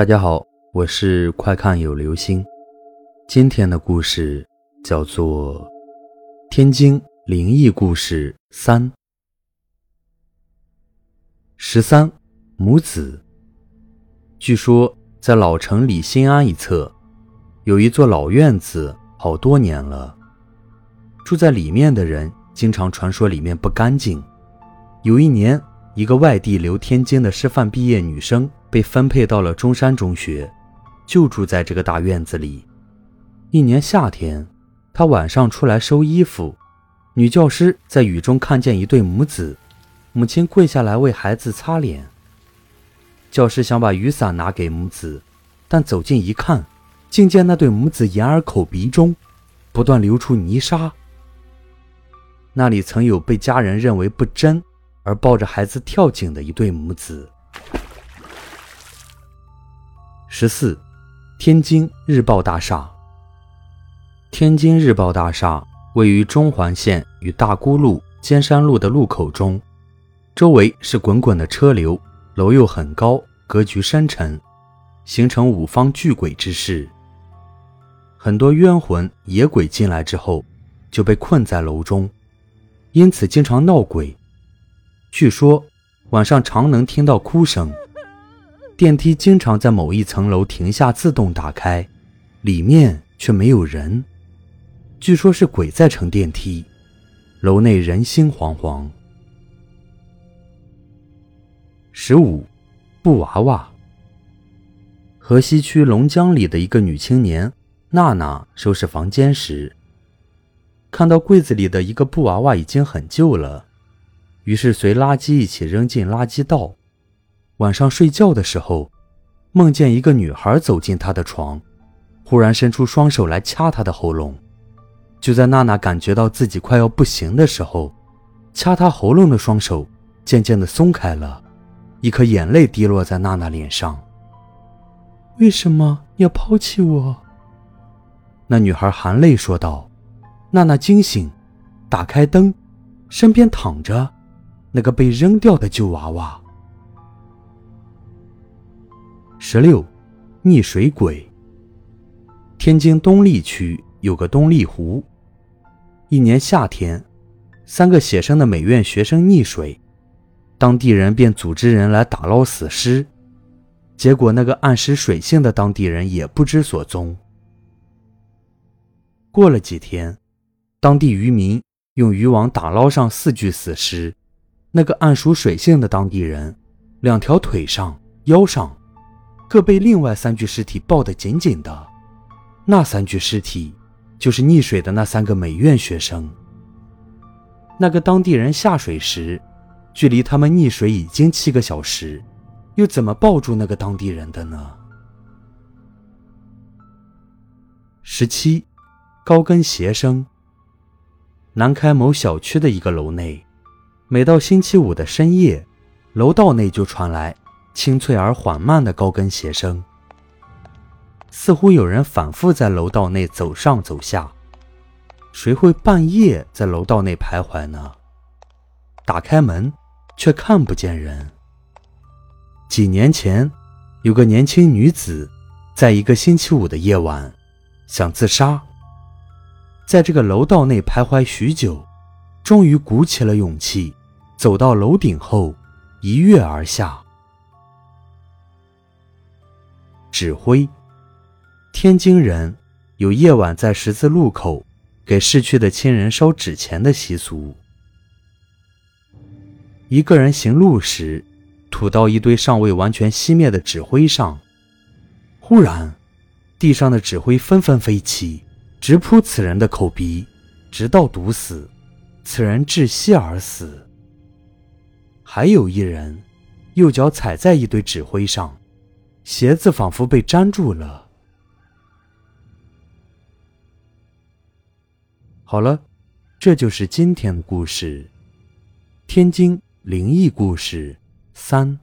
大家好，我是快看有流星。今天的故事叫做《天津灵异故事三》。十三母子。据说在老城里新安一侧，有一座老院子，好多年了。住在里面的人经常传说里面不干净。有一年，一个外地留天津的师范毕业女生被分配到了中山中学，就住在这个大院子里。一年夏天，她晚上出来收衣服，女教师在雨中看见一对母子，母亲跪下来为孩子擦脸。教师想把雨伞拿给母子，但走近一看，竟见那对母子眼耳口鼻中不断流出泥沙。那里曾有被家人认为不真。而抱着孩子跳井的一对母子。十四，天津日报大厦。天津日报大厦位于中环线与大沽路、尖山路的路口中，周围是滚滚的车流，楼又很高，格局深沉，形成五方巨鬼之势。很多冤魂野鬼进来之后，就被困在楼中，因此经常闹鬼。据说晚上常能听到哭声，电梯经常在某一层楼停下自动打开，里面却没有人。据说是鬼在乘电梯，楼内人心惶惶。十五，布娃娃。河西区龙江里的一个女青年娜娜收拾房间时，看到柜子里的一个布娃娃已经很旧了。于是随垃圾一起扔进垃圾道。晚上睡觉的时候，梦见一个女孩走进他的床，忽然伸出双手来掐他的喉咙。就在娜娜感觉到自己快要不行的时候，掐她喉咙的双手渐渐地松开了，一颗眼泪滴落在娜娜脸上。为什么要抛弃我？那女孩含泪说道。娜娜惊醒，打开灯，身边躺着。那个被扔掉的旧娃娃。十六，溺水鬼。天津东丽区有个东丽湖，一年夏天，三个写生的美院学生溺水，当地人便组织人来打捞死尸，结果那个暗识水性的当地人也不知所踪。过了几天，当地渔民用渔网打捞上四具死尸。那个暗属水性的当地人，两条腿上、腰上，各被另外三具尸体抱得紧紧的。那三具尸体，就是溺水的那三个美院学生。那个当地人下水时，距离他们溺水已经七个小时，又怎么抱住那个当地人的呢？十七，高跟鞋声。南开某小区的一个楼内。每到星期五的深夜，楼道内就传来清脆而缓慢的高跟鞋声，似乎有人反复在楼道内走上走下。谁会半夜在楼道内徘徊呢？打开门，却看不见人。几年前，有个年轻女子，在一个星期五的夜晚，想自杀，在这个楼道内徘徊许久，终于鼓起了勇气。走到楼顶后，一跃而下。指挥，天津人有夜晚在十字路口给逝去的亲人烧纸钱的习俗。一个人行路时，吐到一堆尚未完全熄灭的纸灰上，忽然，地上的纸灰纷纷飞起，直扑此人的口鼻，直到毒死，此人窒息而死。还有一人，右脚踩在一堆纸灰上，鞋子仿佛被粘住了。好了，这就是今天的故事——天津灵异故事三。